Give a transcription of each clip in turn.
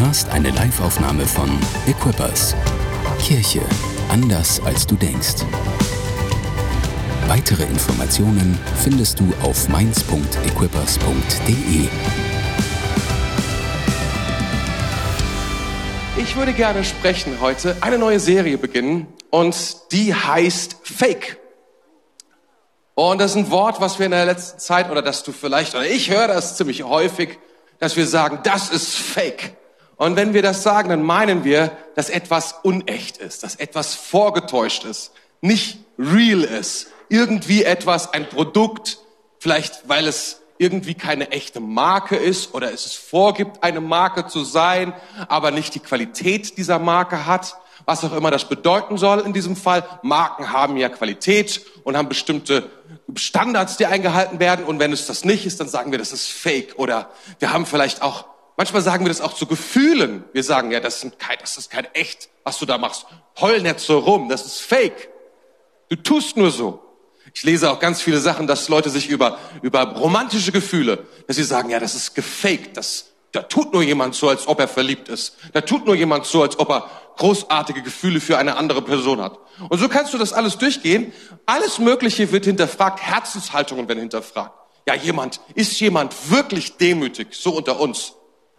hörst eine Liveaufnahme von Equippers. Kirche anders als du denkst. Weitere Informationen findest du auf mainz.equippers.de. Ich würde gerne sprechen heute, eine neue Serie beginnen und die heißt Fake. Und das ist ein Wort, was wir in der letzten Zeit oder dass du vielleicht oder ich höre das ziemlich häufig, dass wir sagen, das ist Fake. Und wenn wir das sagen, dann meinen wir, dass etwas unecht ist, dass etwas vorgetäuscht ist, nicht real ist, irgendwie etwas, ein Produkt, vielleicht weil es irgendwie keine echte Marke ist oder es vorgibt, eine Marke zu sein, aber nicht die Qualität dieser Marke hat, was auch immer das bedeuten soll in diesem Fall. Marken haben ja Qualität und haben bestimmte Standards, die eingehalten werden. Und wenn es das nicht ist, dann sagen wir, das ist fake. Oder wir haben vielleicht auch, manchmal sagen wir das auch zu Gefühlen. Wir sagen, ja, das, sind kein, das ist kein echt, was du da machst. Heul nicht so rum, das ist fake. Du tust nur so. Ich lese auch ganz viele Sachen, dass Leute sich über, über romantische Gefühle, dass sie sagen, ja, das ist gefaked, das, da tut nur jemand so, als ob er verliebt ist. Da tut nur jemand so, als ob er großartige Gefühle für eine andere Person hat. Und so kannst du das alles durchgehen. Alles Mögliche wird hinterfragt, Herzenshaltungen werden hinterfragt. Ja, jemand, ist jemand wirklich demütig, so unter uns?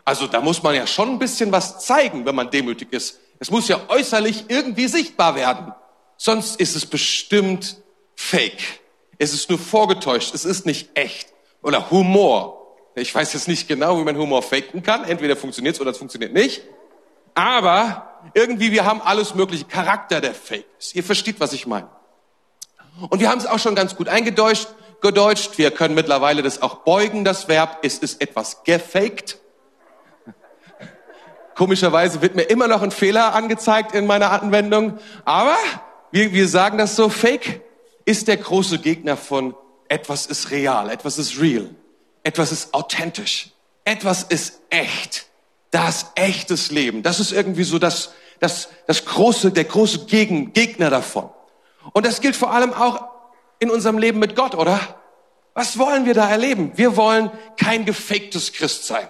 Also da muss man ja schon ein bisschen was zeigen, wenn man demütig ist. Es muss ja äußerlich irgendwie sichtbar werden. Sonst ist es bestimmt fake. Es ist nur vorgetäuscht, es ist nicht echt. Oder Humor. Ich weiß jetzt nicht genau, wie man Humor faken kann. Entweder funktioniert es oder es funktioniert nicht. Aber irgendwie, wir haben alles mögliche Charakter der Fake ist. Ihr versteht, was ich meine. Und wir haben es auch schon ganz gut eingedeutscht. Gedeutscht. Wir können mittlerweile das auch beugen, das Verb. Es ist etwas gefaked. Komischerweise wird mir immer noch ein Fehler angezeigt in meiner Anwendung. Aber wir, wir sagen das so, Fake ist der große Gegner von etwas ist real, etwas ist real, etwas ist authentisch, etwas ist echt. Das echtes Leben, das ist irgendwie so das, das, das große, der große Gegen, Gegner davon. Und das gilt vor allem auch in unserem Leben mit Gott, oder? Was wollen wir da erleben? Wir wollen kein gefaktes Christ sein.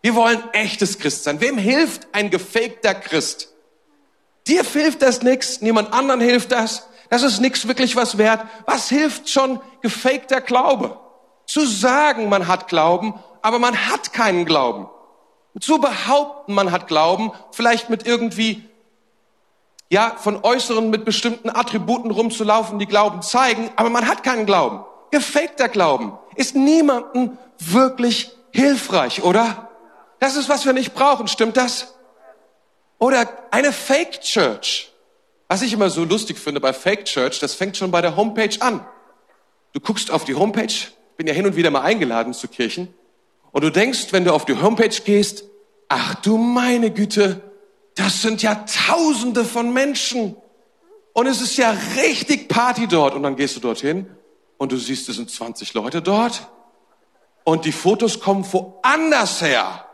Wir wollen echtes Christ sein. Wem hilft ein gefakter Christ? Dir hilft das nichts, niemand anderen hilft das. Das ist nichts wirklich was wert. Was hilft schon gefakter Glaube? Zu sagen, man hat Glauben, aber man hat keinen Glauben. Zu behaupten, man hat Glauben, vielleicht mit irgendwie, ja, von Äußeren mit bestimmten Attributen rumzulaufen, die Glauben zeigen, aber man hat keinen Glauben. Gefakter Glauben ist niemandem wirklich hilfreich, oder? Das ist, was wir nicht brauchen, stimmt das? Oder eine Fake Church. Was ich immer so lustig finde bei Fake Church, das fängt schon bei der Homepage an. Du guckst auf die Homepage, bin ja hin und wieder mal eingeladen zu Kirchen, und du denkst, wenn du auf die Homepage gehst, ach du meine Güte, das sind ja Tausende von Menschen. Und es ist ja richtig Party dort. Und dann gehst du dorthin und du siehst, es sind 20 Leute dort. Und die Fotos kommen woanders her.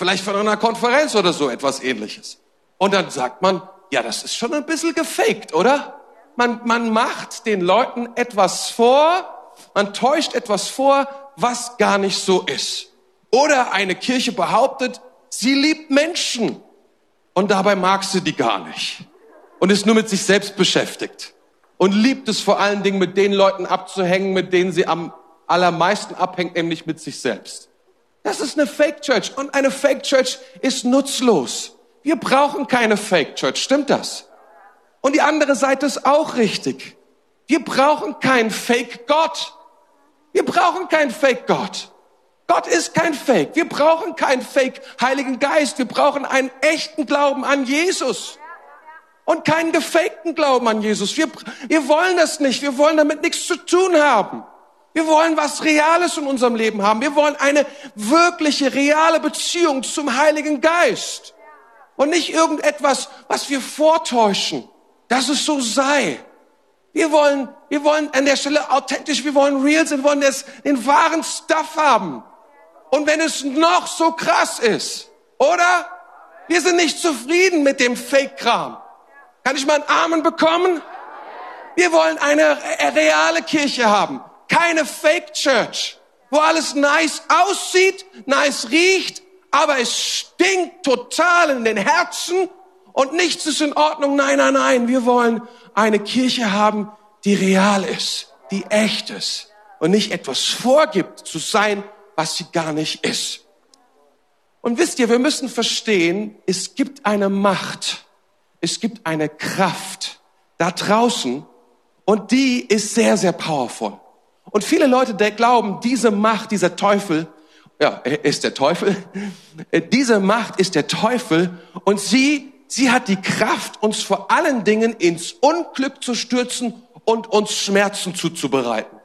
Vielleicht von einer Konferenz oder so etwas ähnliches. Und dann sagt man, ja, das ist schon ein bisschen gefaked, oder? Man, man macht den Leuten etwas vor, man täuscht etwas vor, was gar nicht so ist. Oder eine Kirche behauptet, sie liebt Menschen und dabei mag sie die gar nicht und ist nur mit sich selbst beschäftigt und liebt es vor allen Dingen mit den Leuten abzuhängen, mit denen sie am allermeisten abhängt, nämlich mit sich selbst. Das ist eine Fake Church und eine Fake Church ist nutzlos. Wir brauchen keine Fake Church, stimmt das? Und die andere Seite ist auch richtig. Wir brauchen keinen Fake Gott. Wir brauchen keinen Fake Gott. Gott ist kein Fake. Wir brauchen keinen Fake Heiligen Geist. Wir brauchen einen echten Glauben an Jesus. Und keinen gefakten Glauben an Jesus. Wir, wir wollen das nicht. Wir wollen damit nichts zu tun haben. Wir wollen was Reales in unserem Leben haben. Wir wollen eine wirkliche, reale Beziehung zum Heiligen Geist. Und nicht irgendetwas, was wir vortäuschen, dass es so sei. Wir wollen, wir wollen an der Stelle authentisch, wir wollen real sein, wir wollen das, den wahren Stuff haben. Und wenn es noch so krass ist, oder? Wir sind nicht zufrieden mit dem Fake-Kram. Kann ich mal einen Amen bekommen? Wir wollen eine reale Kirche haben, keine Fake Church, wo alles nice aussieht, nice riecht, aber es stinkt total in den Herzen und nichts ist in Ordnung. Nein, nein, nein, wir wollen eine Kirche haben, die real ist, die echt ist und nicht etwas vorgibt zu sein, was sie gar nicht ist. Und wisst ihr, wir müssen verstehen, es gibt eine Macht, es gibt eine Kraft da draußen und die ist sehr, sehr powerful. Und viele Leute der glauben, diese Macht, dieser Teufel, ja, ist der Teufel, diese Macht ist der Teufel und sie, sie hat die Kraft, uns vor allen Dingen ins Unglück zu stürzen und uns Schmerzen zuzubereiten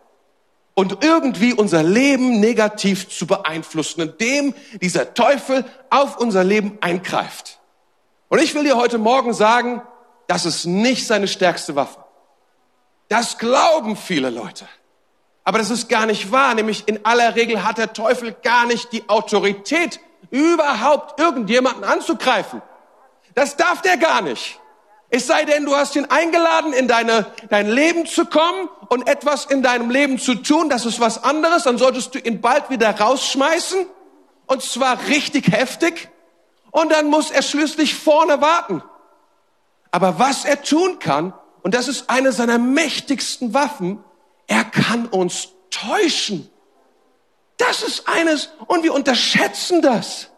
und irgendwie unser Leben negativ zu beeinflussen, indem dieser Teufel auf unser Leben eingreift. Und ich will dir heute Morgen sagen, das ist nicht seine stärkste Waffe. Das glauben viele Leute. Aber das ist gar nicht wahr, nämlich in aller Regel hat der Teufel gar nicht die Autorität, überhaupt irgendjemanden anzugreifen. Das darf der gar nicht. Es sei denn, du hast ihn eingeladen, in deine, dein Leben zu kommen und etwas in deinem Leben zu tun, das ist was anderes, dann solltest du ihn bald wieder rausschmeißen, und zwar richtig heftig, und dann muss er schließlich vorne warten. Aber was er tun kann, und das ist eine seiner mächtigsten Waffen, er kann uns täuschen. Das ist eines, und wir unterschätzen das.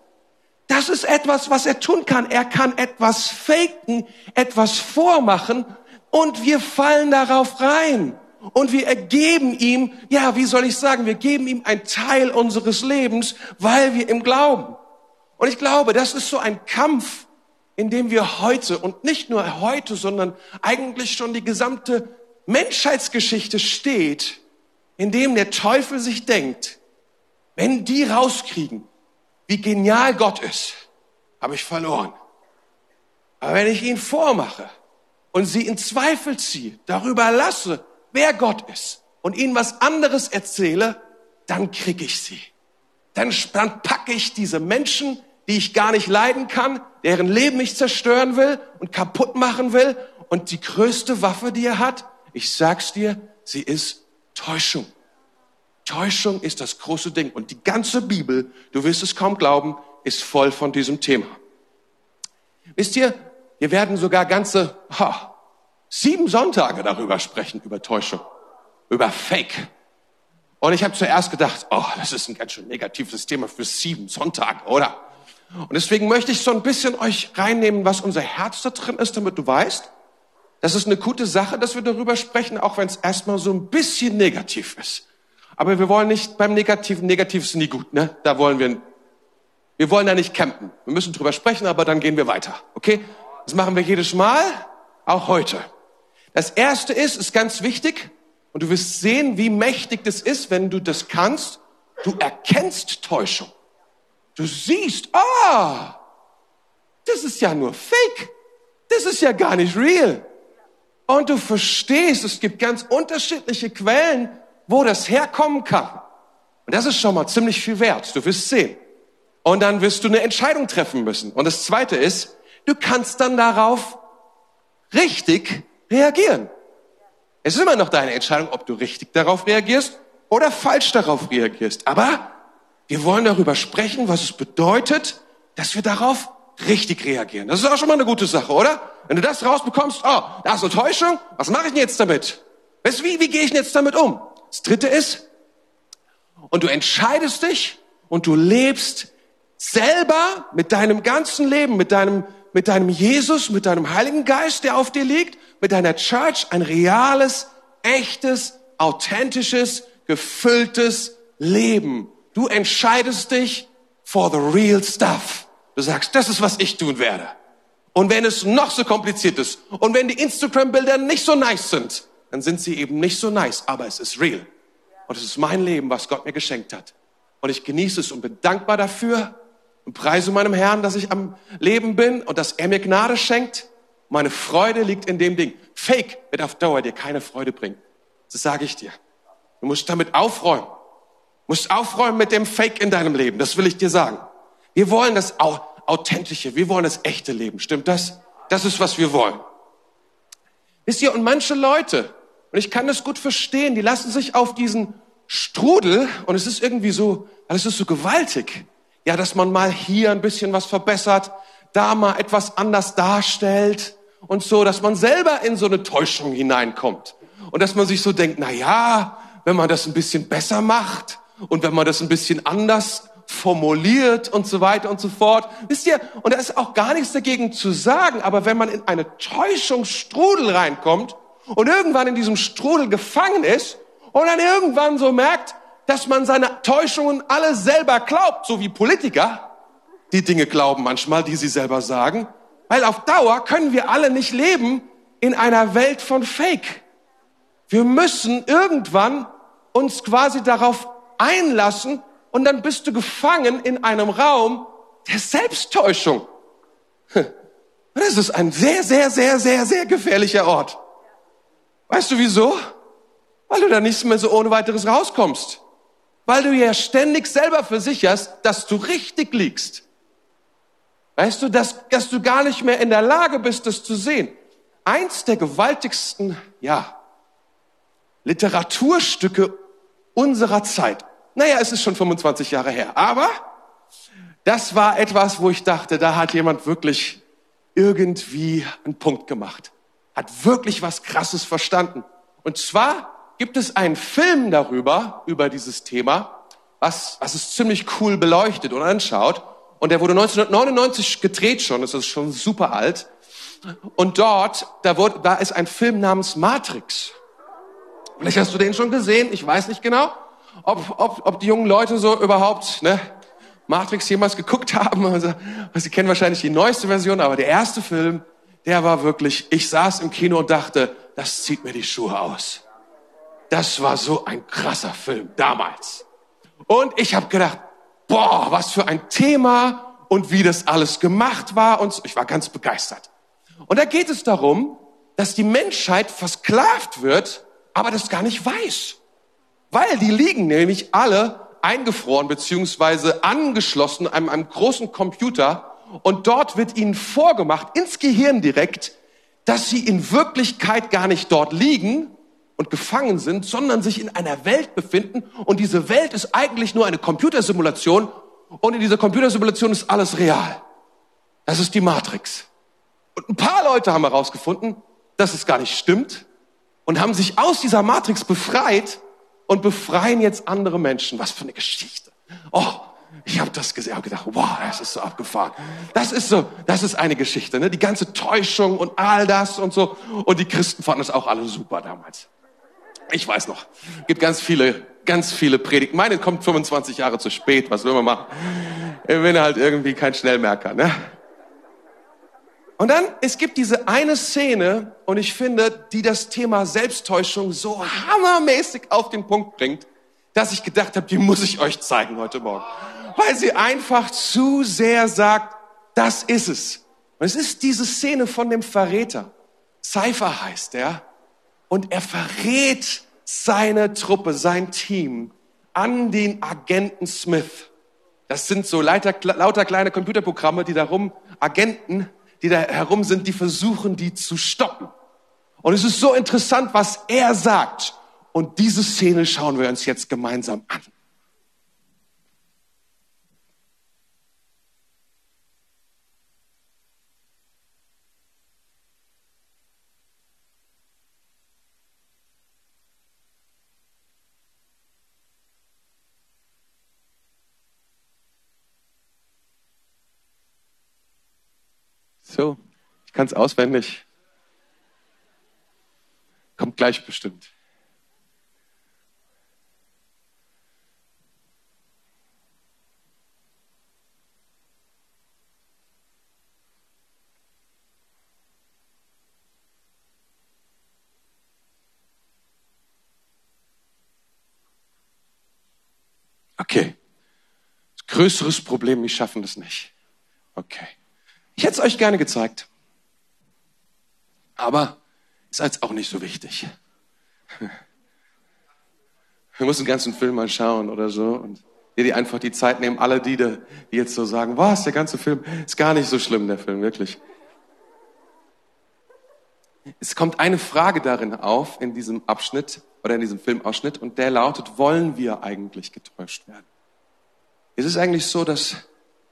Das ist etwas, was er tun kann. Er kann etwas faken, etwas vormachen und wir fallen darauf rein. Und wir ergeben ihm, ja, wie soll ich sagen, wir geben ihm einen Teil unseres Lebens, weil wir ihm glauben. Und ich glaube, das ist so ein Kampf, in dem wir heute und nicht nur heute, sondern eigentlich schon die gesamte Menschheitsgeschichte steht, in dem der Teufel sich denkt, wenn die rauskriegen, wie genial Gott ist, habe ich verloren. Aber wenn ich ihn vormache und sie in Zweifel ziehe, darüber lasse, wer Gott ist und ihnen was anderes erzähle, dann kriege ich sie. Dann, dann packe ich diese Menschen, die ich gar nicht leiden kann, deren Leben ich zerstören will und kaputt machen will. Und die größte Waffe, die er hat, ich sag's dir, sie ist Täuschung. Täuschung ist das große Ding. Und die ganze Bibel, du wirst es kaum glauben, ist voll von diesem Thema. Wisst ihr, wir werden sogar ganze ha, sieben Sonntage darüber sprechen, über Täuschung, über Fake. Und ich habe zuerst gedacht, oh, das ist ein ganz schön negatives Thema für sieben Sonntage, oder? Und deswegen möchte ich so ein bisschen euch reinnehmen, was unser Herz da drin ist, damit du weißt, das ist eine gute Sache, dass wir darüber sprechen, auch wenn es erstmal so ein bisschen negativ ist. Aber wir wollen nicht beim Negativen, Negativ ist nie gut, ne? Da wollen wir, wir wollen da nicht campen. Wir müssen drüber sprechen, aber dann gehen wir weiter, okay? Das machen wir jedes Mal, auch heute. Das erste ist, ist ganz wichtig, und du wirst sehen, wie mächtig das ist, wenn du das kannst. Du erkennst Täuschung. Du siehst, ah, das ist ja nur Fake. Das ist ja gar nicht real. Und du verstehst, es gibt ganz unterschiedliche Quellen, wo das herkommen kann. Und das ist schon mal ziemlich viel wert. Du wirst sehen. Und dann wirst du eine Entscheidung treffen müssen. Und das zweite ist, du kannst dann darauf richtig reagieren. Es ist immer noch deine Entscheidung, ob du richtig darauf reagierst oder falsch darauf reagierst. Aber wir wollen darüber sprechen, was es bedeutet, dass wir darauf richtig reagieren. Das ist auch schon mal eine gute Sache, oder? Wenn du das rausbekommst, oh, da ist eine Täuschung, was mache ich denn jetzt damit? Weißt wie, wie gehe ich denn jetzt damit um? Das dritte ist, und du entscheidest dich und du lebst selber mit deinem ganzen Leben, mit deinem, mit deinem Jesus, mit deinem Heiligen Geist, der auf dir liegt, mit deiner Church, ein reales, echtes, authentisches, gefülltes Leben. Du entscheidest dich for the real stuff. Du sagst, das ist, was ich tun werde. Und wenn es noch so kompliziert ist und wenn die Instagram-Bilder nicht so nice sind, dann sind sie eben nicht so nice, aber es ist real. Und es ist mein Leben, was Gott mir geschenkt hat. Und ich genieße es und bin dankbar dafür und preise meinem Herrn, dass ich am Leben bin und dass er mir Gnade schenkt. Meine Freude liegt in dem Ding. Fake wird auf Dauer dir keine Freude bringen. Das sage ich dir. Du musst damit aufräumen. Du musst aufräumen mit dem Fake in deinem Leben. Das will ich dir sagen. Wir wollen das authentische, wir wollen das echte Leben. Stimmt das? Das ist, was wir wollen. Wisst ihr, und manche Leute, und ich kann das gut verstehen, die lassen sich auf diesen Strudel, und es ist irgendwie so, es ist so gewaltig, ja, dass man mal hier ein bisschen was verbessert, da mal etwas anders darstellt und so, dass man selber in so eine Täuschung hineinkommt und dass man sich so denkt, na ja, wenn man das ein bisschen besser macht und wenn man das ein bisschen anders formuliert und so weiter und so fort. Wisst ihr, und da ist auch gar nichts dagegen zu sagen, aber wenn man in eine Täuschungsstrudel reinkommt und irgendwann in diesem Strudel gefangen ist und dann irgendwann so merkt, dass man seine Täuschungen alle selber glaubt, so wie Politiker, die Dinge glauben manchmal, die sie selber sagen, weil auf Dauer können wir alle nicht leben in einer Welt von Fake. Wir müssen irgendwann uns quasi darauf einlassen und dann bist du gefangen in einem Raum der Selbsttäuschung. Das ist ein sehr, sehr, sehr, sehr, sehr gefährlicher Ort. Weißt du wieso? Weil du da nicht mehr so ohne weiteres rauskommst. Weil du ja ständig selber versicherst, dass du richtig liegst. Weißt du, dass, dass du gar nicht mehr in der Lage bist, das zu sehen. Eins der gewaltigsten, ja, Literaturstücke unserer Zeit. Naja, es ist schon 25 Jahre her. Aber das war etwas, wo ich dachte, da hat jemand wirklich irgendwie einen Punkt gemacht. Hat wirklich was Krasses verstanden. Und zwar gibt es einen Film darüber, über dieses Thema, was, was es ziemlich cool beleuchtet und anschaut. Und der wurde 1999 gedreht schon, das ist schon super alt. Und dort, da, wurde, da ist ein Film namens Matrix. Vielleicht hast du den schon gesehen, ich weiß nicht genau, ob, ob, ob die jungen Leute so überhaupt ne, Matrix jemals geguckt haben. Also, sie kennen wahrscheinlich die neueste Version, aber der erste Film, der war wirklich, ich saß im Kino und dachte, das zieht mir die Schuhe aus. Das war so ein krasser Film damals. Und ich habe gedacht, boah, was für ein Thema und wie das alles gemacht war und so. ich war ganz begeistert. Und da geht es darum, dass die Menschheit versklavt wird, aber das gar nicht weiß. Weil die liegen nämlich alle eingefroren beziehungsweise angeschlossen an einem großen Computer und dort wird ihnen vorgemacht, ins Gehirn direkt, dass sie in Wirklichkeit gar nicht dort liegen und gefangen sind, sondern sich in einer Welt befinden und diese Welt ist eigentlich nur eine Computersimulation und in dieser Computersimulation ist alles real. Das ist die Matrix. Und ein paar Leute haben herausgefunden, dass es gar nicht stimmt und haben sich aus dieser Matrix befreit und befreien jetzt andere Menschen. Was für eine Geschichte. Oh, ich habe das gesehen, habe gedacht, wow, das ist so abgefahren. Das ist so, das ist eine Geschichte, ne? Die ganze Täuschung und all das und so. Und die Christen fanden es auch alle super damals. Ich weiß noch, gibt ganz viele, ganz viele Predigten. Meine kommt 25 Jahre zu spät, was will man machen? Ich bin halt irgendwie kein Schnellmerker, ne? Und dann, es gibt diese eine Szene, und ich finde, die das Thema Selbsttäuschung so hammermäßig auf den Punkt bringt, dass ich gedacht habe, die muss ich euch zeigen heute Morgen. Weil sie einfach zu sehr sagt, das ist es. Und es ist diese Szene von dem Verräter. Cypher heißt er. Und er verrät seine Truppe, sein Team an den Agenten Smith. Das sind so lauter, lauter kleine Computerprogramme, die darum Agenten die da herum sind, die versuchen, die zu stoppen. Und es ist so interessant, was er sagt. Und diese Szene schauen wir uns jetzt gemeinsam an. So, ich es auswendig. Kommt gleich bestimmt. Okay. Größeres Problem, wir schaffen das nicht. Okay. Ich hätte es euch gerne gezeigt. Aber ist jetzt auch nicht so wichtig. Wir müssen den ganzen Film mal schauen oder so und dir die einfach die Zeit nehmen. Alle die, die jetzt so sagen, was, der ganze Film ist gar nicht so schlimm, der Film, wirklich. Es kommt eine Frage darin auf, in diesem Abschnitt oder in diesem Filmausschnitt und der lautet, wollen wir eigentlich getäuscht werden? Ist es eigentlich so, dass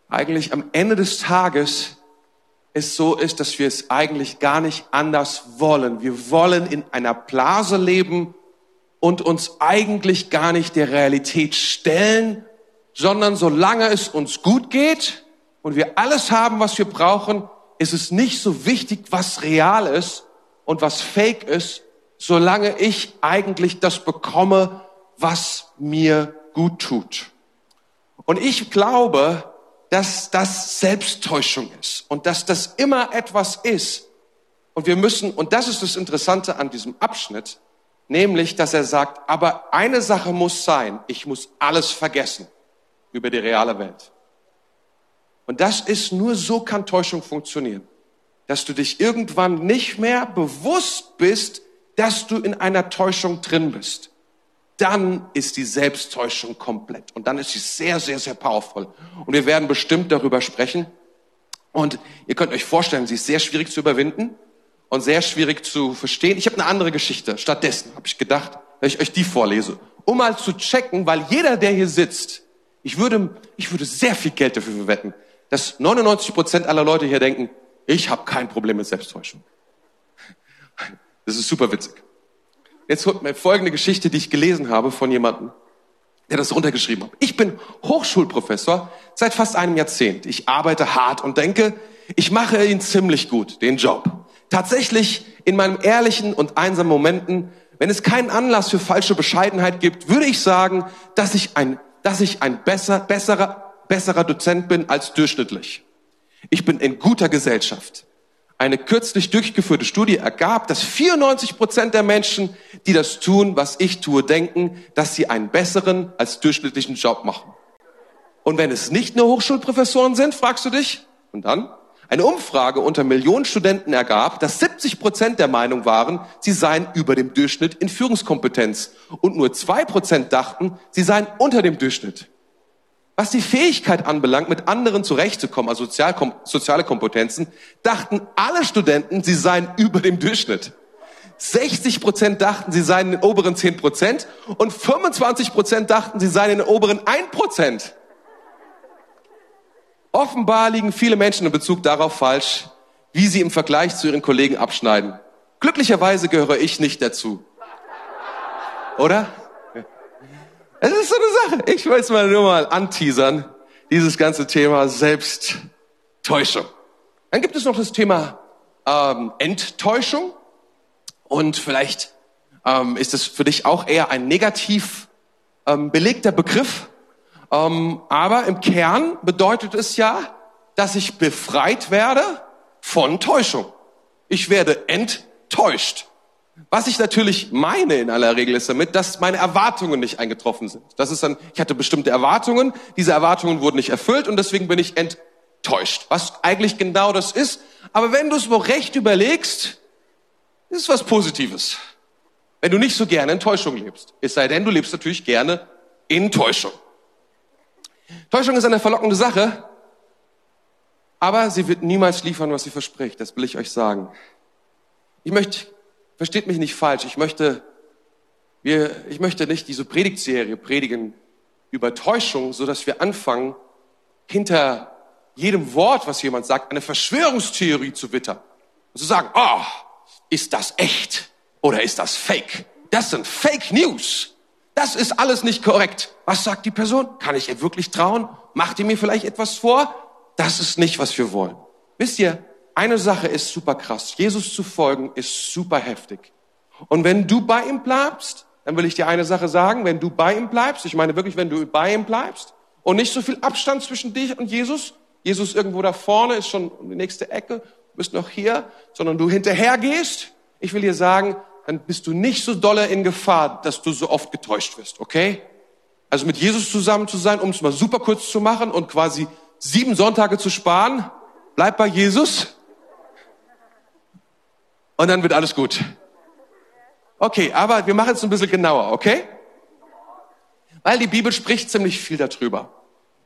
eigentlich am Ende des Tages es so ist, dass wir es eigentlich gar nicht anders wollen. Wir wollen in einer Blase leben und uns eigentlich gar nicht der Realität stellen, sondern solange es uns gut geht und wir alles haben, was wir brauchen, ist es nicht so wichtig, was real ist und was fake ist, solange ich eigentlich das bekomme, was mir gut tut. Und ich glaube, dass das Selbsttäuschung ist und dass das immer etwas ist. Und wir müssen, und das ist das Interessante an diesem Abschnitt, nämlich, dass er sagt, aber eine Sache muss sein, ich muss alles vergessen über die reale Welt. Und das ist nur so kann Täuschung funktionieren, dass du dich irgendwann nicht mehr bewusst bist, dass du in einer Täuschung drin bist dann ist die Selbsttäuschung komplett. Und dann ist sie sehr, sehr, sehr powerful. Und wir werden bestimmt darüber sprechen. Und ihr könnt euch vorstellen, sie ist sehr schwierig zu überwinden und sehr schwierig zu verstehen. Ich habe eine andere Geschichte. Stattdessen habe ich gedacht, wenn ich euch die vorlese, um mal zu checken, weil jeder, der hier sitzt, ich würde, ich würde sehr viel Geld dafür verwetten, dass 99 Prozent aller Leute hier denken, ich habe kein Problem mit Selbsttäuschung. Das ist super witzig. Jetzt mir folgende Geschichte, die ich gelesen habe von jemandem, der das runtergeschrieben hat. Ich bin Hochschulprofessor seit fast einem Jahrzehnt. Ich arbeite hart und denke, ich mache ihn ziemlich gut, den Job. Tatsächlich in meinen ehrlichen und einsamen Momenten, wenn es keinen Anlass für falsche Bescheidenheit gibt, würde ich sagen, dass ich ein, dass ich ein besser, besserer, besserer Dozent bin als durchschnittlich. Ich bin in guter Gesellschaft. Eine kürzlich durchgeführte Studie ergab, dass 94 Prozent der Menschen, die das tun, was ich tue, denken, dass sie einen besseren als durchschnittlichen Job machen. Und wenn es nicht nur Hochschulprofessoren sind, fragst du dich, und dann? Eine Umfrage unter Millionen Studenten ergab, dass 70 Prozent der Meinung waren, sie seien über dem Durchschnitt in Führungskompetenz und nur zwei Prozent dachten, sie seien unter dem Durchschnitt. Was die Fähigkeit anbelangt, mit anderen zurechtzukommen, also soziale Kompetenzen, dachten alle Studenten, sie seien über dem Durchschnitt. 60 Prozent dachten, sie seien in den oberen 10 Prozent und 25 Prozent dachten, sie seien in den oberen 1 Prozent. Offenbar liegen viele Menschen in Bezug darauf falsch, wie sie im Vergleich zu ihren Kollegen abschneiden. Glücklicherweise gehöre ich nicht dazu. Oder? Es ist so eine Sache. Ich will es mal nur mal anteasern, dieses ganze Thema Selbsttäuschung. Dann gibt es noch das Thema ähm, Enttäuschung. Und vielleicht ähm, ist es für dich auch eher ein negativ ähm, belegter Begriff. Ähm, aber im Kern bedeutet es ja, dass ich befreit werde von Täuschung. Ich werde enttäuscht. Was ich natürlich meine in aller Regel ist damit, dass meine Erwartungen nicht eingetroffen sind. Das ist dann, ich hatte bestimmte Erwartungen, diese Erwartungen wurden nicht erfüllt und deswegen bin ich enttäuscht. Was eigentlich genau das ist. Aber wenn du es wohl recht überlegst, ist es was Positives. Wenn du nicht so gerne in Täuschung lebst. Es sei denn, du lebst natürlich gerne in Täuschung. Täuschung ist eine verlockende Sache, aber sie wird niemals liefern, was sie verspricht. Das will ich euch sagen. Ich möchte versteht mich nicht falsch, ich möchte, wir, ich möchte nicht diese Predigtserie predigen über Täuschung, so dass wir anfangen, hinter jedem Wort, was jemand sagt, eine Verschwörungstheorie zu wittern. Und zu sagen, oh, ist das echt oder ist das fake? Das sind Fake News. Das ist alles nicht korrekt. Was sagt die Person? Kann ich ihr wirklich trauen? Macht ihr mir vielleicht etwas vor? Das ist nicht, was wir wollen. Wisst ihr, eine Sache ist super krass. Jesus zu folgen ist super heftig. Und wenn du bei ihm bleibst, dann will ich dir eine Sache sagen, wenn du bei ihm bleibst, ich meine wirklich, wenn du bei ihm bleibst und nicht so viel Abstand zwischen dich und Jesus, Jesus irgendwo da vorne ist schon die nächste Ecke, bist noch hier, sondern du hinterher gehst, ich will dir sagen, dann bist du nicht so dolle in Gefahr, dass du so oft getäuscht wirst, okay? Also mit Jesus zusammen zu sein, um es mal super kurz zu machen und quasi sieben Sonntage zu sparen, bleib bei Jesus und dann wird alles gut. Okay, aber wir machen es ein bisschen genauer, okay? Weil die Bibel spricht ziemlich viel darüber.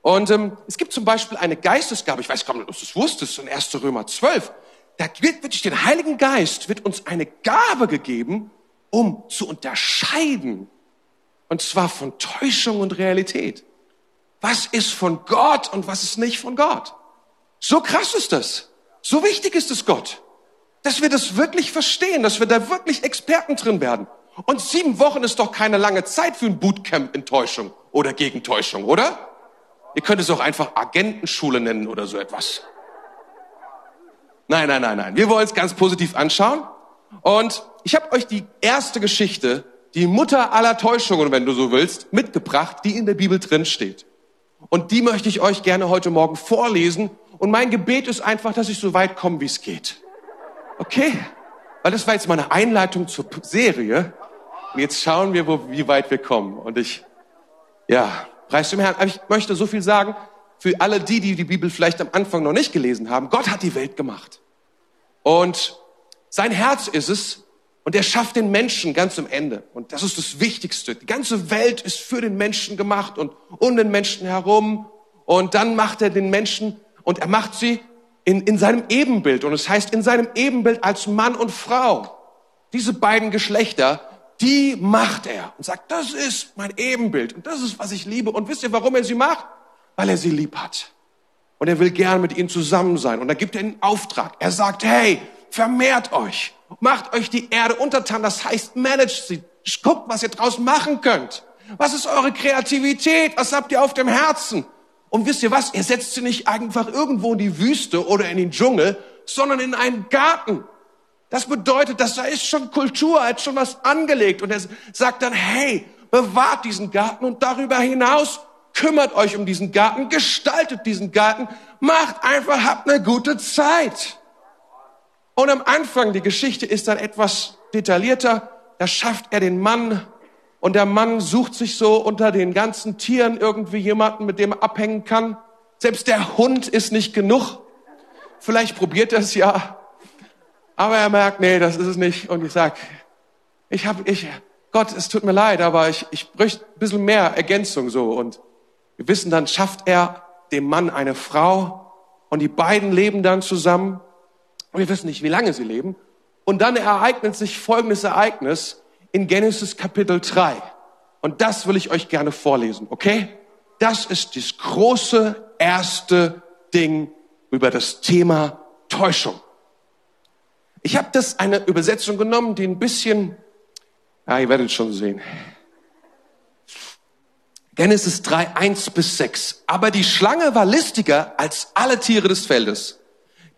Und ähm, es gibt zum Beispiel eine Geistesgabe, ich weiß gar nicht, ob du es wusstest, in 1. Römer 12. Da wird wirklich den Heiligen Geist, wird uns eine Gabe gegeben, um zu unterscheiden. Und zwar von Täuschung und Realität. was ist von Gott und was ist nicht von Gott. So krass ist das. So wichtig ist es Gott, dass wir das wirklich verstehen, dass wir da wirklich Experten drin werden. Und sieben Wochen ist doch keine lange Zeit für ein Bootcamp in Täuschung oder Gegentäuschung, oder? Ihr könnt es auch einfach Agentenschule nennen oder so etwas. Nein, nein, nein, nein. Wir wollen es ganz positiv anschauen. Und ich habe euch die erste Geschichte, die Mutter aller Täuschungen, wenn du so willst, mitgebracht, die in der Bibel drin steht. Und die möchte ich euch gerne heute Morgen vorlesen. Und mein Gebet ist einfach, dass ich so weit komme, wie es geht. Okay? Weil das war jetzt meine Einleitung zur Serie. Und jetzt schauen wir, wo, wie weit wir kommen. Und ich, ja, preis dem Herrn. Aber ich möchte so viel sagen, für alle die, die die Bibel vielleicht am Anfang noch nicht gelesen haben. Gott hat die Welt gemacht. Und sein Herz ist es, und er schafft den Menschen ganz am Ende. Und das ist das Wichtigste. Die ganze Welt ist für den Menschen gemacht und um den Menschen herum. Und dann macht er den Menschen und er macht sie in, in seinem Ebenbild. Und es heißt in seinem Ebenbild als Mann und Frau. Diese beiden Geschlechter, die macht er und sagt, das ist mein Ebenbild und das ist, was ich liebe. Und wisst ihr, warum er sie macht? Weil er sie lieb hat. Und er will gern mit ihnen zusammen sein. Und da gibt er einen Auftrag. Er sagt, hey, vermehrt euch, macht euch die Erde untertan. Das heißt, managt sie. Guckt, was ihr draus machen könnt. Was ist eure Kreativität? Was habt ihr auf dem Herzen? Und wisst ihr was? Er setzt sie nicht einfach irgendwo in die Wüste oder in den Dschungel, sondern in einen Garten. Das bedeutet, dass da ist schon Kultur, hat schon was angelegt. Und er sagt dann, hey, bewahrt diesen Garten und darüber hinaus kümmert euch um diesen Garten, gestaltet diesen Garten, macht einfach, habt eine gute Zeit. Und am Anfang, die Geschichte ist dann etwas detaillierter, da schafft er den Mann und der Mann sucht sich so unter den ganzen Tieren irgendwie jemanden, mit dem er abhängen kann. Selbst der Hund ist nicht genug. Vielleicht probiert er es ja. Aber er merkt, nee, das ist es nicht. Und ich sag, ich habe, ich, Gott, es tut mir leid, aber ich, ich bräuchte ein bisschen mehr Ergänzung so. Und wir wissen, dann schafft er dem Mann eine Frau und die beiden leben dann zusammen. Und wir wissen nicht, wie lange sie leben. Und dann ereignet sich folgendes Ereignis in Genesis Kapitel 3. Und das will ich euch gerne vorlesen, okay? Das ist das große erste Ding über das Thema Täuschung. Ich habe das eine Übersetzung genommen, die ein bisschen, ja, ihr werdet schon sehen. Genesis 3, 1 bis 6. Aber die Schlange war listiger als alle Tiere des Feldes,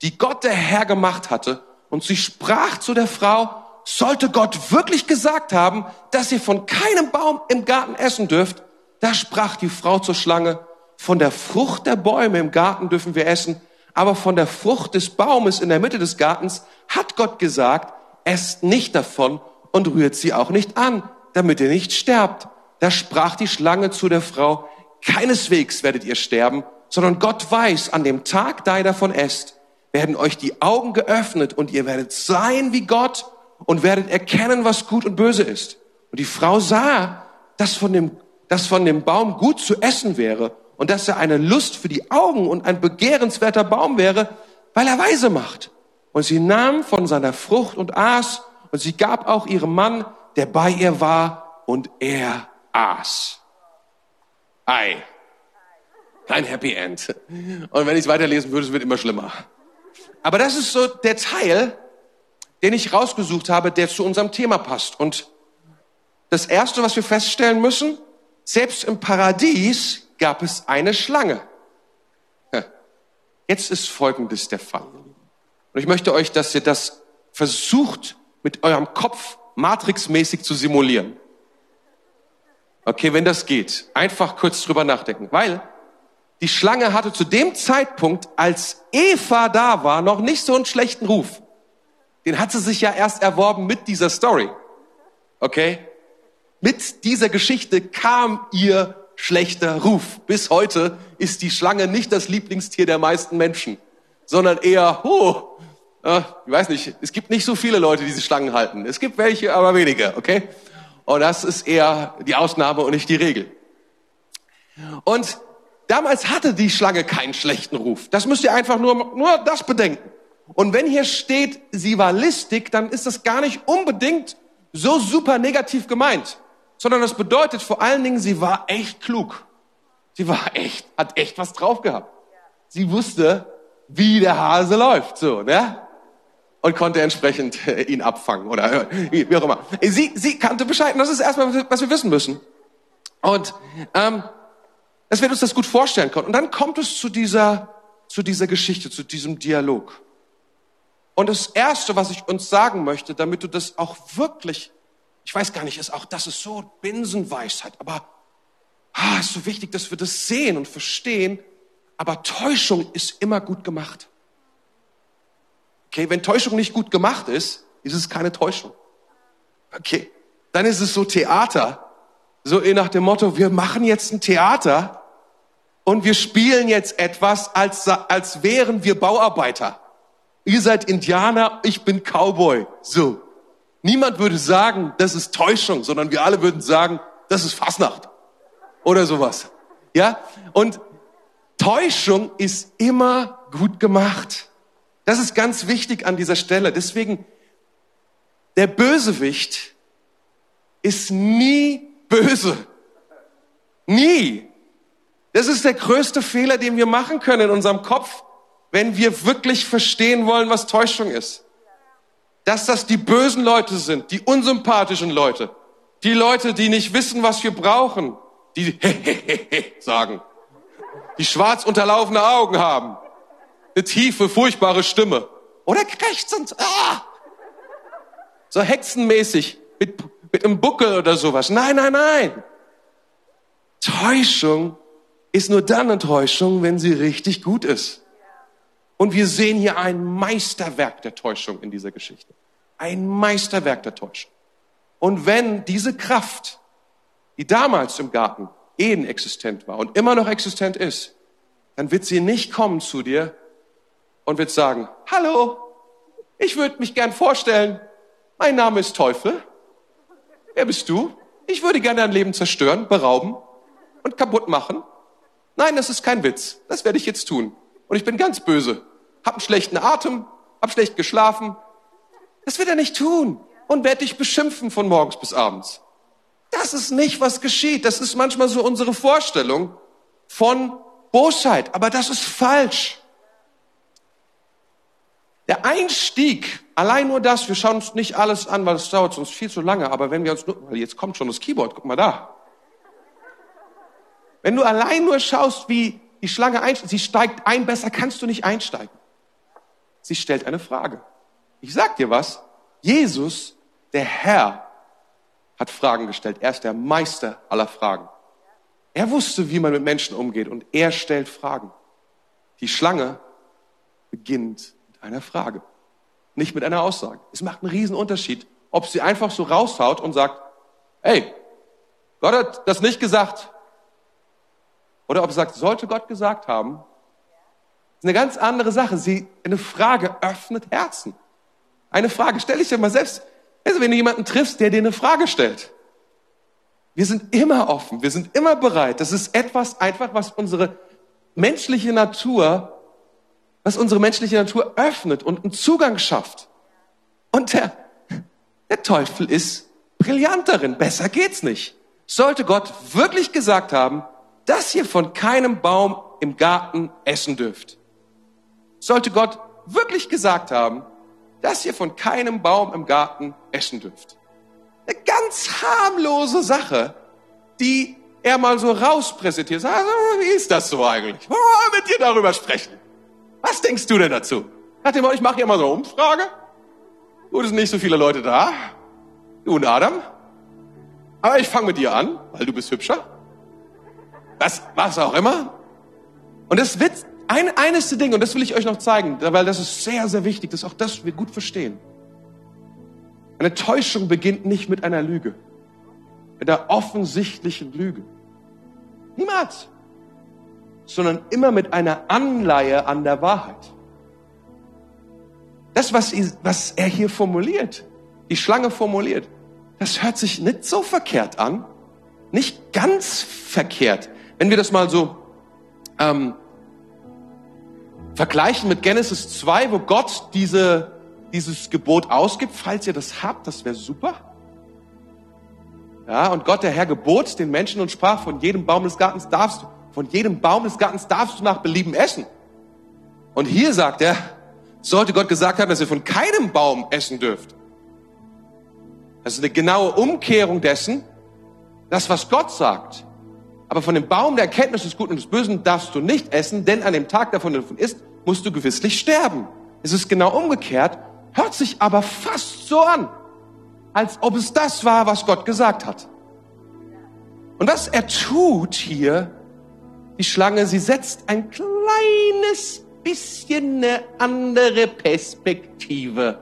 die Gott der Herr gemacht hatte. Und sie sprach zu der Frau, sollte Gott wirklich gesagt haben, dass ihr von keinem Baum im Garten essen dürft, da sprach die Frau zur Schlange, von der Frucht der Bäume im Garten dürfen wir essen, aber von der Frucht des Baumes in der Mitte des Gartens hat Gott gesagt, esst nicht davon und rührt sie auch nicht an, damit ihr nicht sterbt. Da sprach die Schlange zu der Frau, keineswegs werdet ihr sterben, sondern Gott weiß, an dem Tag, da ihr davon esst, werden euch die Augen geöffnet und ihr werdet sein wie Gott und werdet erkennen, was gut und böse ist. Und die Frau sah, dass von dem, dass von dem Baum gut zu essen wäre und dass er eine Lust für die Augen und ein begehrenswerter Baum wäre, weil er weise macht. Und sie nahm von seiner Frucht und aß, und sie gab auch ihrem Mann, der bei ihr war, und er aß. Ei. Kein Happy End. Und wenn ich es weiterlesen würde, es wird immer schlimmer. Aber das ist so der Teil, den ich rausgesucht habe, der zu unserem Thema passt. Und das Erste, was wir feststellen müssen, selbst im Paradies gab es eine Schlange. Jetzt ist Folgendes der Fall. Und ich möchte euch, dass ihr das versucht, mit eurem Kopf matrixmäßig zu simulieren. Okay, wenn das geht, einfach kurz drüber nachdenken. Weil die Schlange hatte zu dem Zeitpunkt, als Eva da war, noch nicht so einen schlechten Ruf. Den hat sie sich ja erst erworben mit dieser Story. Okay? Mit dieser Geschichte kam ihr schlechter Ruf. Bis heute ist die Schlange nicht das Lieblingstier der meisten Menschen, sondern eher, oh, ich weiß nicht, es gibt nicht so viele Leute, die diese Schlangen halten. Es gibt welche, aber weniger, okay? Und das ist eher die Ausnahme und nicht die Regel. Und damals hatte die Schlange keinen schlechten Ruf. Das müsst ihr einfach nur, nur das bedenken. Und wenn hier steht, sie war listig, dann ist das gar nicht unbedingt so super negativ gemeint, sondern das bedeutet vor allen Dingen, sie war echt klug. Sie war echt, hat echt was drauf gehabt. Sie wusste, wie der Hase läuft, so, ne? Und konnte entsprechend äh, ihn abfangen oder äh, wie auch immer. Sie, sie kannte Bescheid. Und das ist erstmal, was wir wissen müssen. Und ähm, dass wir uns das gut vorstellen können. Und dann kommt es zu dieser, zu dieser Geschichte, zu diesem Dialog. Und das Erste, was ich uns sagen möchte, damit du das auch wirklich, ich weiß gar nicht, ist auch, das ist so Binsenweisheit, aber ah, ist so wichtig, dass wir das sehen und verstehen. Aber Täuschung ist immer gut gemacht. Okay, wenn Täuschung nicht gut gemacht ist, ist es keine Täuschung. Okay, dann ist es so Theater, so nach dem Motto, wir machen jetzt ein Theater und wir spielen jetzt etwas, als, als wären wir Bauarbeiter. Ihr seid Indianer, ich bin Cowboy. So. Niemand würde sagen, das ist Täuschung, sondern wir alle würden sagen, das ist Fasnacht. Oder sowas. Ja? Und Täuschung ist immer gut gemacht. Das ist ganz wichtig an dieser Stelle. Deswegen, der Bösewicht ist nie böse. Nie. Das ist der größte Fehler, den wir machen können in unserem Kopf, wenn wir wirklich verstehen wollen, was Täuschung ist. Dass das die bösen Leute sind, die unsympathischen Leute, die Leute, die nicht wissen, was wir brauchen, die sagen, die schwarz unterlaufene Augen haben, eine tiefe, furchtbare Stimme oder krächzend, ah! so hexenmäßig mit, mit einem Buckel oder sowas. Nein, nein, nein. Täuschung ist nur dann eine Täuschung, wenn sie richtig gut ist. Und wir sehen hier ein Meisterwerk der Täuschung in dieser Geschichte. Ein Meisterwerk der Täuschung. Und wenn diese Kraft, die damals im Garten Eden existent war und immer noch existent ist, dann wird sie nicht kommen zu dir und wird sagen, hallo, ich würde mich gern vorstellen, mein Name ist Teufel. Wer bist du? Ich würde gerne dein Leben zerstören, berauben und kaputt machen. Nein, das ist kein Witz. Das werde ich jetzt tun. Und ich bin ganz böse. Hab einen schlechten Atem, hab schlecht geschlafen. Das wird er nicht tun. Und werde dich beschimpfen von morgens bis abends. Das ist nicht, was geschieht. Das ist manchmal so unsere Vorstellung von Bosheit. Aber das ist falsch. Der Einstieg, allein nur das, wir schauen uns nicht alles an, weil es dauert uns viel zu lange, aber wenn wir uns nur, weil jetzt kommt schon das Keyboard, guck mal da. Wenn du allein nur schaust, wie die Schlange einsteigt, sie steigt ein, besser kannst du nicht einsteigen. Sie stellt eine Frage. Ich sag dir was, Jesus, der Herr, hat Fragen gestellt. Er ist der Meister aller Fragen. Er wusste, wie man mit Menschen umgeht und er stellt Fragen. Die Schlange beginnt mit einer Frage, nicht mit einer Aussage. Es macht einen riesen Unterschied, ob sie einfach so raushaut und sagt, hey, Gott hat das nicht gesagt, oder ob er sagt, sollte Gott gesagt haben, ist eine ganz andere Sache. Sie, eine Frage öffnet Herzen. Eine Frage, stell ich dir mal selbst, also wenn du jemanden triffst, der dir eine Frage stellt. Wir sind immer offen, wir sind immer bereit. Das ist etwas einfach, was unsere menschliche Natur, was unsere menschliche Natur öffnet und einen Zugang schafft. Und der, der Teufel ist brillant darin. Besser geht's nicht. Sollte Gott wirklich gesagt haben, dass ihr von keinem Baum im Garten essen dürft. Sollte Gott wirklich gesagt haben, dass ihr von keinem Baum im Garten essen dürft. Eine ganz harmlose Sache, die er mal so rauspräsentiert. Also, wie ist das so eigentlich? Wollen wir mit dir darüber sprechen? Was denkst du denn dazu? Nach dem ich mache hier mal so eine Umfrage. Gut, es sind nicht so viele Leute da. Du und Adam. Aber ich fange mit dir an, weil du bist hübscher was, was auch immer. Und das wird ein, eines der Dinge, und das will ich euch noch zeigen, weil das ist sehr, sehr wichtig, dass auch das wir gut verstehen. Eine Täuschung beginnt nicht mit einer Lüge, mit einer offensichtlichen Lüge. Niemals. Sondern immer mit einer Anleihe an der Wahrheit. Das, was, was er hier formuliert, die Schlange formuliert, das hört sich nicht so verkehrt an, nicht ganz verkehrt. Wenn wir das mal so ähm, vergleichen mit Genesis 2, wo Gott diese, dieses Gebot ausgibt, falls ihr das habt, das wäre super. Ja, und Gott, der Herr, gebot den Menschen und sprach, von jedem Baum des Gartens darfst du, von jedem Baum des Gartens darfst du nach Belieben essen. Und hier sagt er, sollte Gott gesagt haben, dass ihr von keinem Baum essen dürft. Das ist eine genaue Umkehrung dessen, das, was Gott sagt. Aber von dem Baum der Erkenntnis des Guten und des Bösen darfst du nicht essen, denn an dem Tag davon, du davon isst, musst du gewisslich sterben. Es ist genau umgekehrt, hört sich aber fast so an, als ob es das war, was Gott gesagt hat. Und was er tut hier, die Schlange, sie setzt ein kleines bisschen eine andere Perspektive.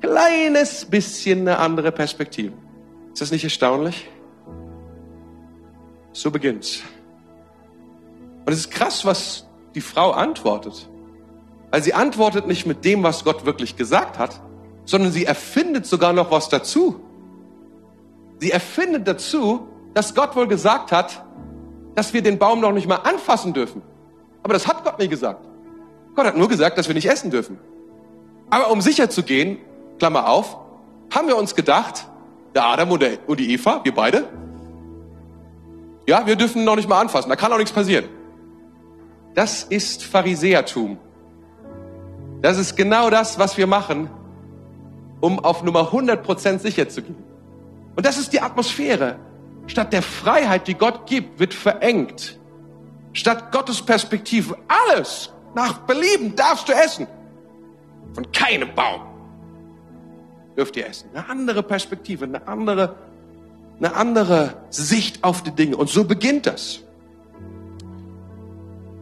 Kleines bisschen eine andere Perspektive. Ist das nicht erstaunlich? So beginnt's. Und es ist krass, was die Frau antwortet. Weil sie antwortet nicht mit dem, was Gott wirklich gesagt hat, sondern sie erfindet sogar noch was dazu. Sie erfindet dazu, dass Gott wohl gesagt hat, dass wir den Baum noch nicht mal anfassen dürfen. Aber das hat Gott nie gesagt. Gott hat nur gesagt, dass wir nicht essen dürfen. Aber um sicher zu gehen, Klammer auf, haben wir uns gedacht, der Adam und, und die Eva, wir beide, ja, wir dürfen noch nicht mal anfassen, da kann auch nichts passieren. Das ist Pharisäertum. Das ist genau das, was wir machen, um auf Nummer 100% sicher zu gehen. Und das ist die Atmosphäre. Statt der Freiheit, die Gott gibt, wird verengt. Statt Gottes Perspektive, alles nach Belieben darfst du essen. Von keinem Baum dürft ihr essen. Eine andere Perspektive, eine andere, eine andere Sicht auf die Dinge. Und so beginnt das.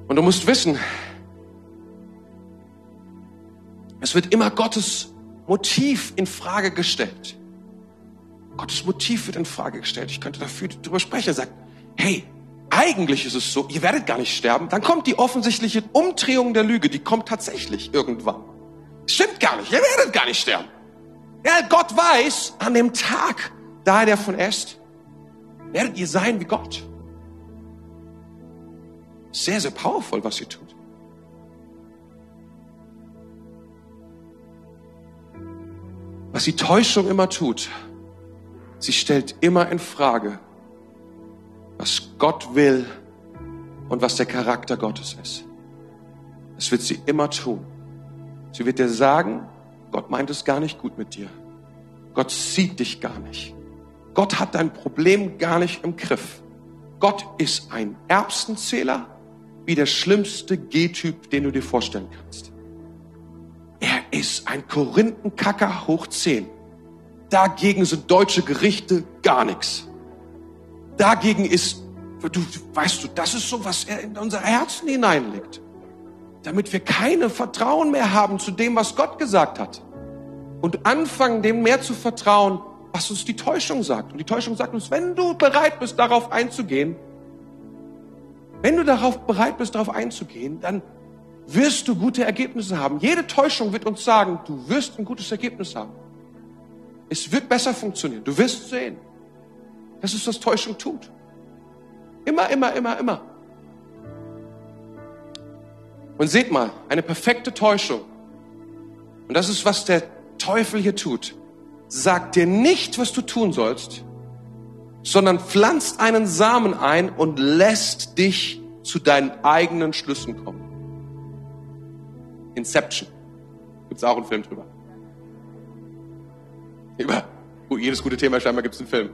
Und du musst wissen, es wird immer Gottes Motiv in Frage gestellt. Gottes Motiv wird in Frage gestellt. Ich könnte dafür darüber sprechen. Er sagt, hey, eigentlich ist es so, ihr werdet gar nicht sterben. Dann kommt die offensichtliche Umdrehung der Lüge, die kommt tatsächlich irgendwann. Stimmt gar nicht, ihr werdet gar nicht sterben. Ja, Gott weiß, an dem Tag, da er davon esst, werdet ihr sein wie Gott. Sehr, sehr powerful, was ihr tut. Was die Täuschung immer tut, sie stellt immer in Frage, was Gott will und was der Charakter Gottes ist. Das wird sie immer tun. Sie wird dir sagen, Gott meint es gar nicht gut mit dir. Gott sieht dich gar nicht. Gott hat dein Problem gar nicht im Griff. Gott ist ein Erbsenzähler wie der schlimmste G-Typ, den du dir vorstellen kannst. Er ist ein Korinthenkacker hoch zehn. Dagegen sind deutsche Gerichte gar nichts. Dagegen ist, du, weißt du, das ist so, was er in unser Herzen hineinlegt. Damit wir keine Vertrauen mehr haben zu dem, was Gott gesagt hat. Und anfangen, dem mehr zu vertrauen, was uns die Täuschung sagt. Und die Täuschung sagt uns, wenn du bereit bist, darauf einzugehen, wenn du darauf bereit bist, darauf einzugehen, dann wirst du gute Ergebnisse haben. Jede Täuschung wird uns sagen, du wirst ein gutes Ergebnis haben. Es wird besser funktionieren. Du wirst sehen. Das ist, was Täuschung tut. Immer, immer, immer, immer. Und seht mal, eine perfekte Täuschung. Und das ist, was der Teufel hier tut. Sagt dir nicht, was du tun sollst, sondern pflanzt einen Samen ein und lässt dich zu deinen eigenen Schlüssen kommen. Inception. Gibt's auch einen Film drüber. Über jedes gute Thema scheinbar gibt's einen Film.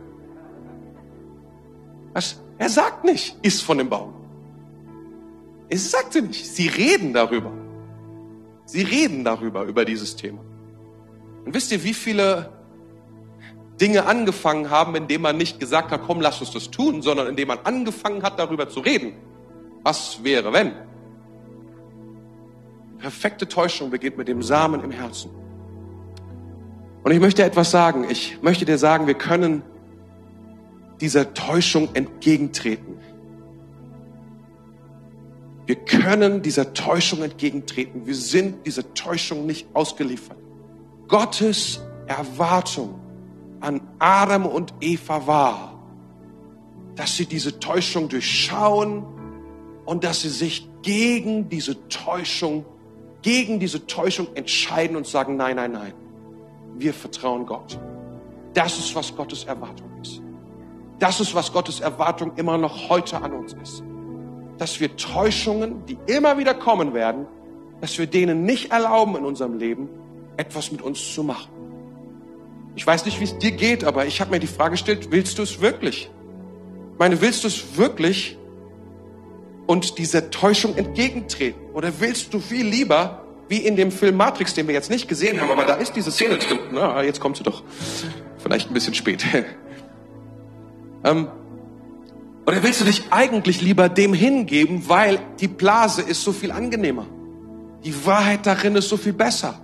Was? Er sagt nicht, iss von dem Baum. Es sagt sie nicht. Sie reden darüber. Sie reden darüber, über dieses Thema. Und wisst ihr, wie viele Dinge angefangen haben, indem man nicht gesagt hat, komm, lass uns das tun, sondern indem man angefangen hat, darüber zu reden. Was wäre, wenn? Perfekte Täuschung beginnt mit dem Samen im Herzen. Und ich möchte etwas sagen. Ich möchte dir sagen, wir können dieser Täuschung entgegentreten. Wir können dieser Täuschung entgegentreten. Wir sind dieser Täuschung nicht ausgeliefert. Gottes Erwartung an Adam und Eva war, dass sie diese Täuschung durchschauen und dass sie sich gegen diese Täuschung, gegen diese Täuschung entscheiden und sagen, nein, nein, nein, wir vertrauen Gott. Das ist, was Gottes Erwartung ist. Das ist, was Gottes Erwartung immer noch heute an uns ist. dass wir Täuschungen, die immer wieder kommen werden, dass wir denen nicht erlauben in unserem Leben, etwas mit uns zu machen. Ich weiß nicht, wie es dir geht, aber ich habe mir die Frage gestellt, willst du es wirklich? Ich meine, willst du es wirklich und dieser Täuschung entgegentreten? Oder willst du viel lieber, wie in dem Film Matrix, den wir jetzt nicht gesehen haben, aber da ist diese Szene drin. Na, jetzt kommt sie doch. Vielleicht ein bisschen spät. ähm, oder willst du dich eigentlich lieber dem hingeben, weil die Blase ist so viel angenehmer? Die Wahrheit darin ist so viel besser.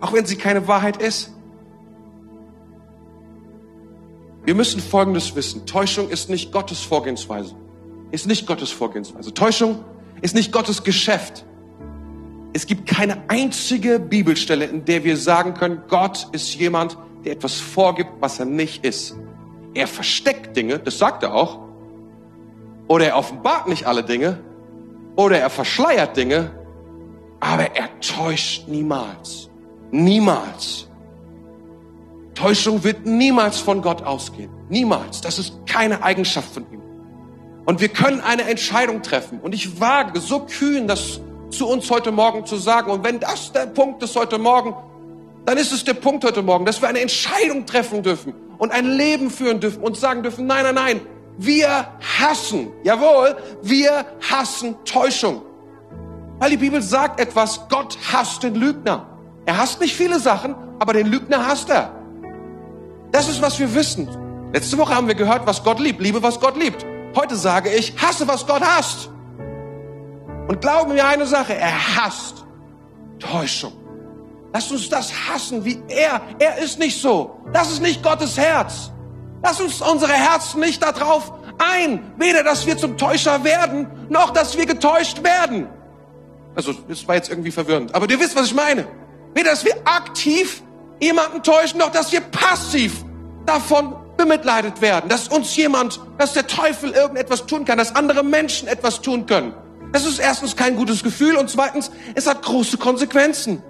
Auch wenn sie keine Wahrheit ist. Wir müssen Folgendes wissen. Täuschung ist nicht Gottes Vorgehensweise. Ist nicht Gottes Vorgehensweise. Täuschung ist nicht Gottes Geschäft. Es gibt keine einzige Bibelstelle, in der wir sagen können, Gott ist jemand, der etwas vorgibt, was er nicht ist. Er versteckt Dinge, das sagt er auch. Oder er offenbart nicht alle Dinge. Oder er verschleiert Dinge. Aber er täuscht niemals. Niemals. Täuschung wird niemals von Gott ausgehen. Niemals. Das ist keine Eigenschaft von ihm. Und wir können eine Entscheidung treffen. Und ich wage so kühn, das zu uns heute Morgen zu sagen. Und wenn das der Punkt ist heute Morgen, dann ist es der Punkt heute Morgen, dass wir eine Entscheidung treffen dürfen und ein Leben führen dürfen und sagen dürfen, nein, nein, nein, wir hassen, jawohl, wir hassen Täuschung. Weil die Bibel sagt etwas, Gott hasst den Lügner. Er hasst nicht viele Sachen, aber den Lügner hasst er. Das ist, was wir wissen. Letzte Woche haben wir gehört, was Gott liebt. Liebe, was Gott liebt. Heute sage ich, hasse, was Gott hasst. Und glauben mir eine Sache, er hasst Täuschung. Lass uns das hassen wie er. Er ist nicht so. Das ist nicht Gottes Herz. Lass uns unsere Herzen nicht darauf ein, weder dass wir zum Täuscher werden, noch dass wir getäuscht werden. Also, das war jetzt irgendwie verwirrend. Aber ihr wisst, was ich meine. Weder dass wir aktiv jemanden täuschen, noch dass wir passiv davon bemitleidet werden, dass uns jemand, dass der Teufel irgendetwas tun kann, dass andere Menschen etwas tun können. Das ist erstens kein gutes Gefühl und zweitens, es hat große Konsequenzen.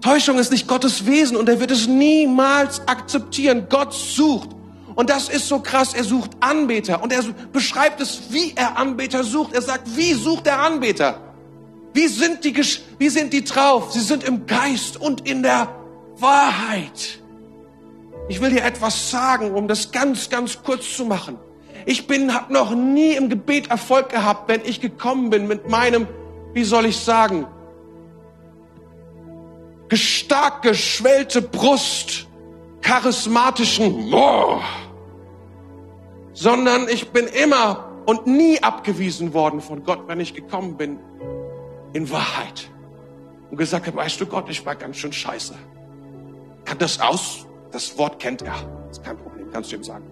Täuschung ist nicht Gottes Wesen und er wird es niemals akzeptieren. Gott sucht. Und das ist so krass. Er sucht Anbeter und er beschreibt es, wie er Anbeter sucht. Er sagt, wie sucht er Anbeter? Wie sind die, wie sind die drauf? Sie sind im Geist und in der Wahrheit. Ich will dir etwas sagen, um das ganz, ganz kurz zu machen. Ich bin, habe noch nie im Gebet Erfolg gehabt, wenn ich gekommen bin mit meinem, wie soll ich sagen, gestark geschwellte Brust, charismatischen, oh, sondern ich bin immer und nie abgewiesen worden von Gott, wenn ich gekommen bin in Wahrheit und gesagt habe, weißt du Gott, ich war ganz schön scheiße. Kann das aus? Das Wort kennt er. ist kein Problem, kannst du ihm sagen.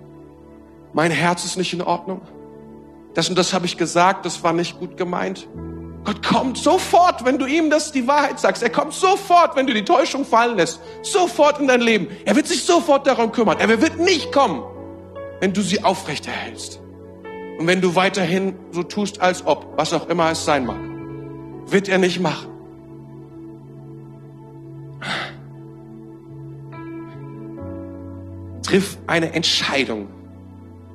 Mein Herz ist nicht in Ordnung. Das und das habe ich gesagt, das war nicht gut gemeint. Gott kommt sofort, wenn du ihm das die Wahrheit sagst. Er kommt sofort, wenn du die Täuschung fallen lässt. Sofort in dein Leben. Er wird sich sofort darum kümmern. Er wird nicht kommen, wenn du sie aufrechterhältst. Und wenn du weiterhin so tust, als ob, was auch immer es sein mag, wird er nicht machen. Triff eine Entscheidung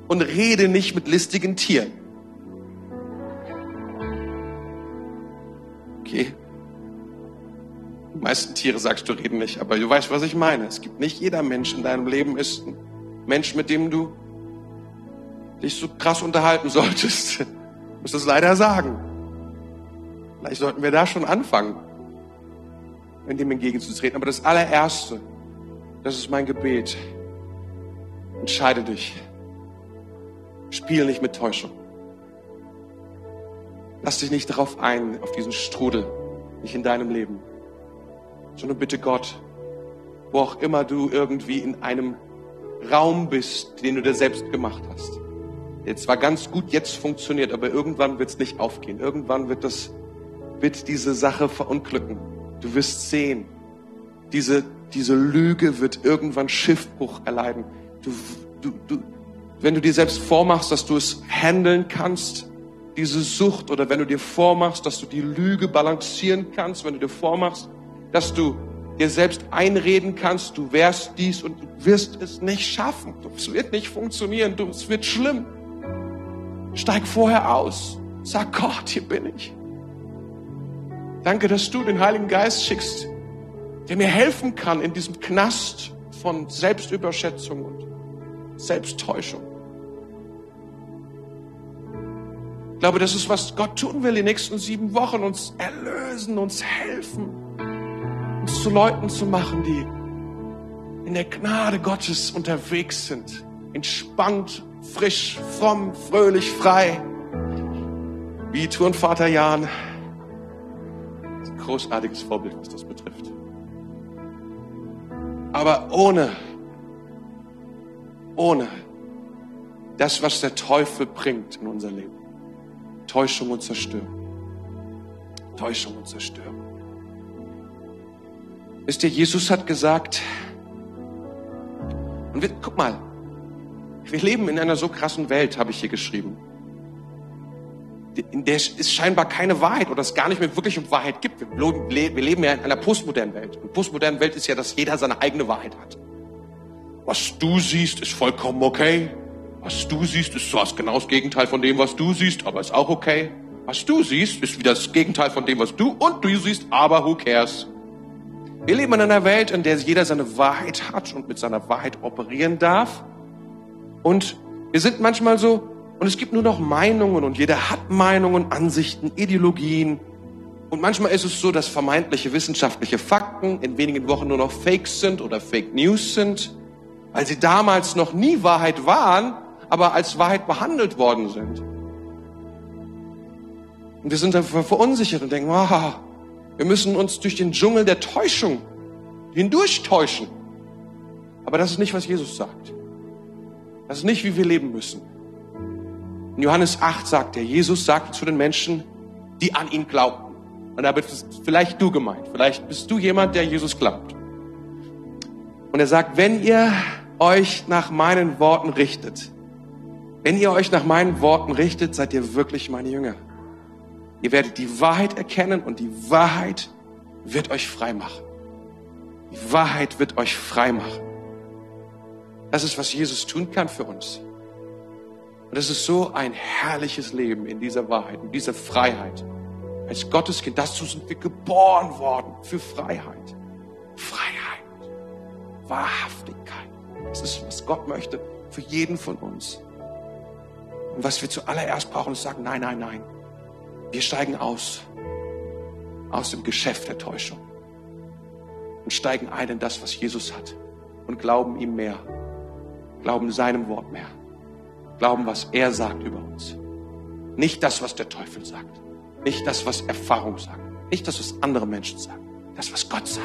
und rede nicht mit listigen Tieren. Okay. Die meisten Tiere, sagst du, reden nicht, aber du weißt, was ich meine. Es gibt nicht jeder Mensch in deinem Leben ist ein Mensch, mit dem du dich so krass unterhalten solltest. Ich muss das leider sagen. Vielleicht sollten wir da schon anfangen, in dem entgegenzutreten. Aber das allererste, das ist mein Gebet. Entscheide dich. Spiel nicht mit Täuschung. Lass dich nicht darauf ein, auf diesen Strudel, nicht in deinem Leben, sondern bitte Gott, wo auch immer du irgendwie in einem Raum bist, den du dir selbst gemacht hast, der zwar ganz gut jetzt funktioniert, aber irgendwann wird es nicht aufgehen. Irgendwann wird das, wird diese Sache verunglücken. Du wirst sehen, diese, diese Lüge wird irgendwann Schiffbruch erleiden. Du, du, du, wenn du dir selbst vormachst, dass du es handeln kannst, diese Sucht oder wenn du dir vormachst, dass du die Lüge balancieren kannst, wenn du dir vormachst, dass du dir selbst einreden kannst, du wärst dies und du wirst es nicht schaffen. Es wird nicht funktionieren, du, es wird schlimm. Steig vorher aus. Sag Gott, hier bin ich. Danke, dass du den Heiligen Geist schickst, der mir helfen kann in diesem Knast von Selbstüberschätzung und Selbsttäuschung. Ich glaube, das ist, was Gott tun will die nächsten sieben Wochen, uns erlösen, uns helfen, uns zu Leuten zu machen, die in der Gnade Gottes unterwegs sind, entspannt, frisch, fromm, fröhlich, frei, wie Turnvater Jan. Ein großartiges Vorbild, was das betrifft. Aber ohne, ohne das, was der Teufel bringt in unser Leben, Täuschung und Zerstörung. Täuschung und Zerstörung. Wisst ihr, Jesus hat gesagt, und wir, guck mal, wir leben in einer so krassen Welt, habe ich hier geschrieben. In der es scheinbar keine Wahrheit oder es gar nicht mehr wirklich um Wahrheit gibt. Wir leben ja in einer postmodernen Welt. Und postmoderne Welt ist ja, dass jeder seine eigene Wahrheit hat. Was du siehst, ist vollkommen okay. Was du siehst, ist zwar genau das Gegenteil von dem, was du siehst, aber ist auch okay. Was du siehst, ist wieder das Gegenteil von dem, was du und du siehst, aber who cares? Wir leben in einer Welt, in der jeder seine Wahrheit hat und mit seiner Wahrheit operieren darf. Und wir sind manchmal so, und es gibt nur noch Meinungen und jeder hat Meinungen, Ansichten, Ideologien. Und manchmal ist es so, dass vermeintliche wissenschaftliche Fakten in wenigen Wochen nur noch Fakes sind oder Fake News sind, weil sie damals noch nie Wahrheit waren, aber als Wahrheit behandelt worden sind. Und wir sind dann verunsichert und denken, wow, wir müssen uns durch den Dschungel der Täuschung hindurchtäuschen. Aber das ist nicht, was Jesus sagt. Das ist nicht, wie wir leben müssen. In Johannes 8 sagt er, Jesus sagt zu den Menschen, die an ihn glaubten. Und da bist vielleicht du gemeint. Vielleicht bist du jemand, der Jesus glaubt. Und er sagt, wenn ihr euch nach meinen Worten richtet, wenn ihr euch nach meinen Worten richtet, seid ihr wirklich meine Jünger. Ihr werdet die Wahrheit erkennen und die Wahrheit wird euch frei machen. Die Wahrheit wird euch frei machen. Das ist, was Jesus tun kann für uns. Und es ist so ein herrliches Leben in dieser Wahrheit, in dieser Freiheit. Als Gotteskind, dazu sind wir geboren worden für Freiheit. Freiheit. Wahrhaftigkeit. Das ist, was Gott möchte für jeden von uns. Und was wir zuallererst brauchen, ist sagen, nein, nein, nein. Wir steigen aus. Aus dem Geschäft der Täuschung. Und steigen ein in das, was Jesus hat. Und glauben ihm mehr. Glauben seinem Wort mehr. Glauben, was er sagt über uns. Nicht das, was der Teufel sagt. Nicht das, was Erfahrung sagt. Nicht das, was andere Menschen sagen. Das, was Gott sagt.